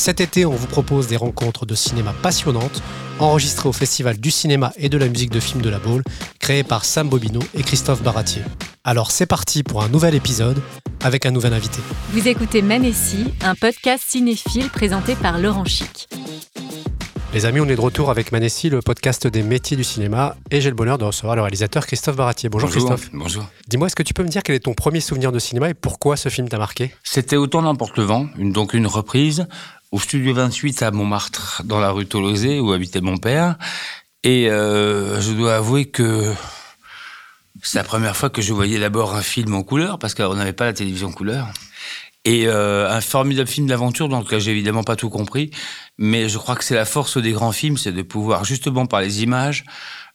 Cet été, on vous propose des rencontres de cinéma passionnantes, enregistrées au Festival du cinéma et de la musique de film de la Baule, créé par Sam Bobino et Christophe Baratier. Alors c'est parti pour un nouvel épisode avec un nouvel invité. Vous écoutez Manessi, un podcast cinéphile présenté par Laurent Chic. Les amis, on est de retour avec Manessi, le podcast des métiers du cinéma, et j'ai le bonheur de recevoir le réalisateur Christophe Baratier. Bonjour, Christophe. Bonjour. Dis-moi, est-ce que tu peux me dire quel est ton premier souvenir de cinéma et pourquoi ce film t'a marqué? C'était Autant n'importe le vent, une, donc une reprise au studio 28 à Montmartre, dans la rue Tolosé, où habitait mon père. Et euh, je dois avouer que c'est la première fois que je voyais d'abord un film en couleur, parce qu'on n'avait pas la télévision couleur. Et euh, un formidable film d'aventure, dans lequel j'ai évidemment pas tout compris, mais je crois que c'est la force des grands films, c'est de pouvoir justement par les images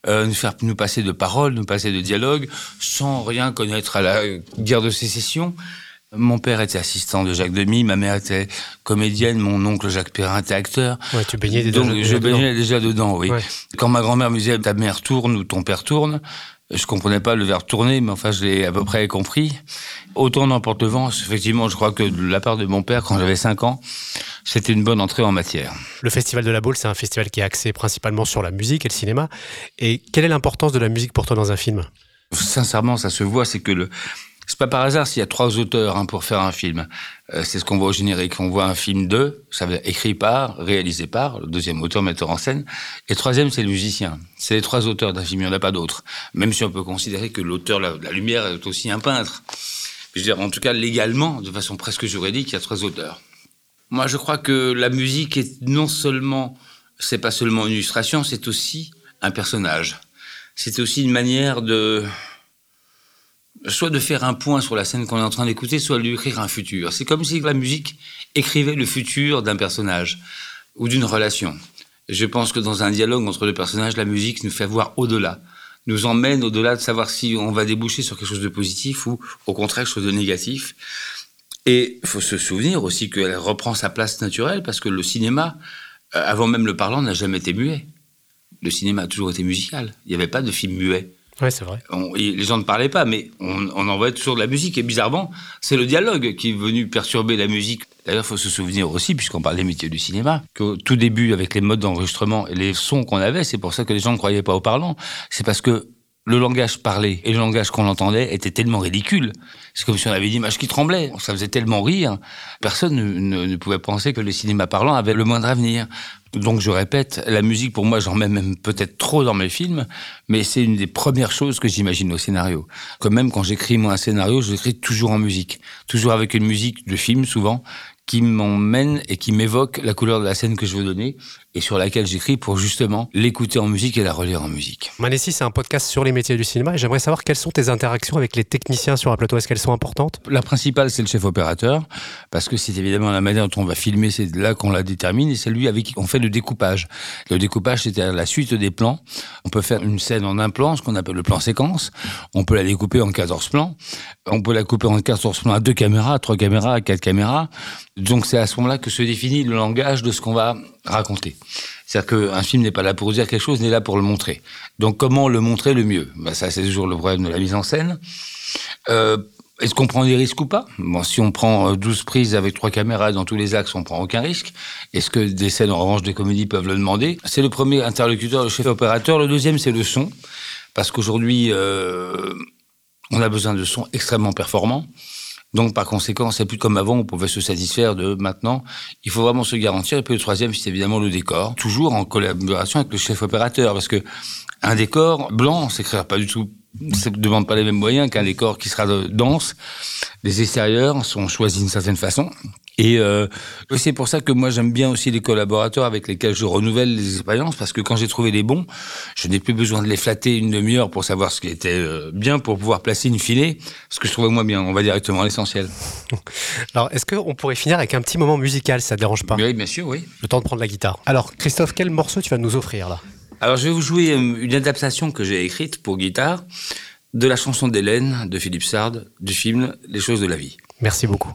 euh, nous faire nous passer de paroles, nous passer de dialogues, sans rien connaître à la guerre de sécession. Mon père était assistant de Jacques Demy, ma mère était comédienne, mon oncle Jacques Perrin était acteur. Ouais, tu baignais déjà Donc déjà je dedans. baignais déjà dedans, oui. Ouais. Quand ma grand-mère me disait ta mère tourne ou ton père tourne, je comprenais pas le verbe tourner, mais enfin je l'ai à peu près compris. Autant n'importe le vent, effectivement, je crois que de la part de mon père, quand j'avais 5 ans, c'était une bonne entrée en matière. Le Festival de la Baule, c'est un festival qui est axé principalement sur la musique et le cinéma. Et quelle est l'importance de la musique pour toi dans un film? Sincèrement, ça se voit, c'est que le. C'est pas par hasard s'il y a trois auteurs hein, pour faire un film. Euh, c'est ce qu'on voit au générique. On voit un film de, ça veut dire écrit par, réalisé par, le deuxième auteur, metteur en scène. Et le troisième, c'est le musicien. C'est les trois auteurs d'un film, il n'y en a pas d'autres. Même si on peut considérer que l'auteur, la, la lumière, est aussi un peintre. Je veux dire, en tout cas, légalement, de façon presque juridique, il y a trois auteurs. Moi, je crois que la musique est non seulement, c'est pas seulement une illustration, c'est aussi un personnage. C'est aussi une manière de, soit de faire un point sur la scène qu'on est en train d'écouter, soit de lui écrire un futur. C'est comme si la musique écrivait le futur d'un personnage ou d'une relation. Je pense que dans un dialogue entre deux personnages, la musique nous fait voir au-delà, nous emmène au-delà de savoir si on va déboucher sur quelque chose de positif ou au contraire quelque chose de négatif. Et il faut se souvenir aussi qu'elle reprend sa place naturelle parce que le cinéma, euh, avant même le parlant, n'a jamais été muet. Le cinéma a toujours été musical. Il n'y avait pas de film muet. Ouais, c'est vrai. On- les gens ne parlaient pas, mais on, on envoyait toujours de la musique. Et bizarrement, c'est le dialogue qui est venu perturber la musique. D'ailleurs, il faut se souvenir aussi, puisqu'on parle des métiers du cinéma, qu'au tout début, avec les modes d'enregistrement et les sons qu'on avait, c'est pour ça que les gens ne croyaient pas au parlant. C'est parce que le langage parlé et le langage qu'on entendait était tellement ridicule. C'est comme si on avait une image qui tremblait. Ça faisait tellement rire. Personne ne, ne- pouvait penser que le cinéma parlant avait le moindre avenir. Donc je répète, la musique pour moi, j'en mets même peut-être trop dans mes films, mais c'est une des premières choses que j'imagine au scénario. Comme même quand j'écris moi un scénario, je l'écris toujours en musique, toujours avec une musique de film souvent qui m'emmène et qui m'évoque la couleur de la scène que je veux donner et sur laquelle j'écris pour justement l'écouter en musique et la relire en musique. Manessi, c'est un podcast sur les métiers du cinéma et j'aimerais savoir quelles sont tes interactions avec les techniciens sur un plateau. Est-ce qu'elles sont importantes? La principale, c'est le chef opérateur, parce que c'est évidemment la manière dont on va filmer, c'est là qu'on la détermine, et c'est lui avec qui on fait le découpage. Le découpage, c'est la suite des plans. On peut faire une scène en un plan, ce qu'on appelle le plan séquence. On peut la découper en 14 plans. On peut la couper en 14 plans à deux caméras, à trois caméras, à quatre caméras. Donc c'est à ce moment-là que se définit le langage de ce qu'on va raconter. C'est-à-dire qu'un film n'est pas là pour dire quelque chose, n'est là pour le montrer. Donc comment le montrer le mieux? Ben, Ça, c'est toujours le problème de la mise en scène. Euh, est-ce qu'on prend des risques ou pas? Bon, si on prend euh, 12 prises avec trois caméras dans tous les axes, on prend aucun risque. Est-ce que des scènes en revanche de comédie peuvent le demander? C'est le premier interlocuteur, le chef opérateur. Le deuxième, c'est le son, parce qu'aujourd'hui, euh, on a besoin de sons extrêmement performants. Donc, par conséquent, c'est plus comme avant, on pouvait se satisfaire de maintenant. Il faut vraiment se garantir. Et puis, le troisième, c'est évidemment le décor. Toujours en collaboration avec le chef opérateur. Parce que un décor blanc, c'est pas du tout, ça ne demande pas les mêmes moyens qu'un décor qui sera de- dense. Les extérieurs sont choisis d'une certaine façon. Et euh, c'est pour ça que moi j'aime bien aussi les collaborateurs avec lesquels je renouvelle les expériences parce que quand j'ai trouvé les bons, je n'ai plus besoin de les flatter une demi-heure pour savoir ce qui était euh, bien pour pouvoir placer une filet, ce que je trouvais moi bien. On va directement à l'essentiel. Alors, est-ce qu'on pourrait finir avec un petit moment musical, si ça te dérange pas? Oui, bien sûr, oui. Le temps de prendre la guitare. Alors, Christophe, quel morceau tu vas nous offrir là? Alors, je vais vous jouer euh, une adaptation que j'ai écrite pour guitare de la chanson d'Hélène de Philippe Sard du film Les choses de la vie. Merci beaucoup.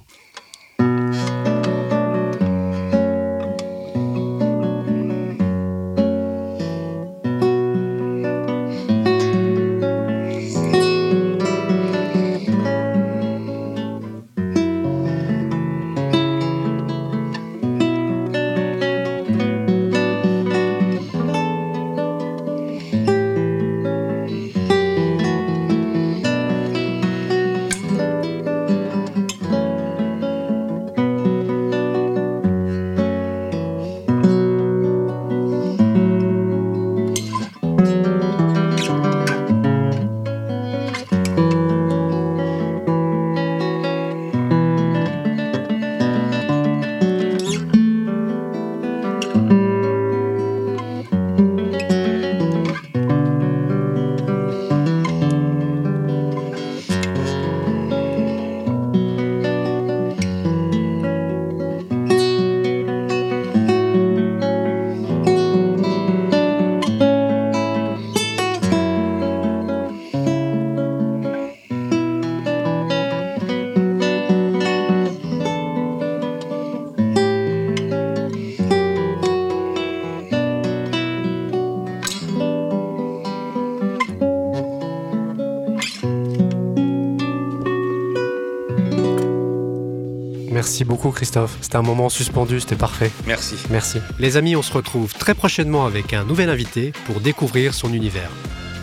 Merci beaucoup Christophe. C'était un moment suspendu, c'était parfait. Merci. Merci. Les amis, on se retrouve très prochainement avec un nouvel invité pour découvrir son univers.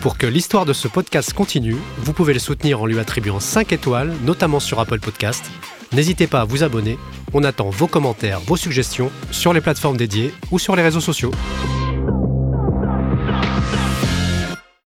Pour que l'histoire de ce podcast continue, vous pouvez le soutenir en lui attribuant 5 étoiles, notamment sur Apple Podcast. N'hésitez pas à vous abonner. On attend vos commentaires, vos suggestions sur les plateformes dédiées ou sur les réseaux sociaux.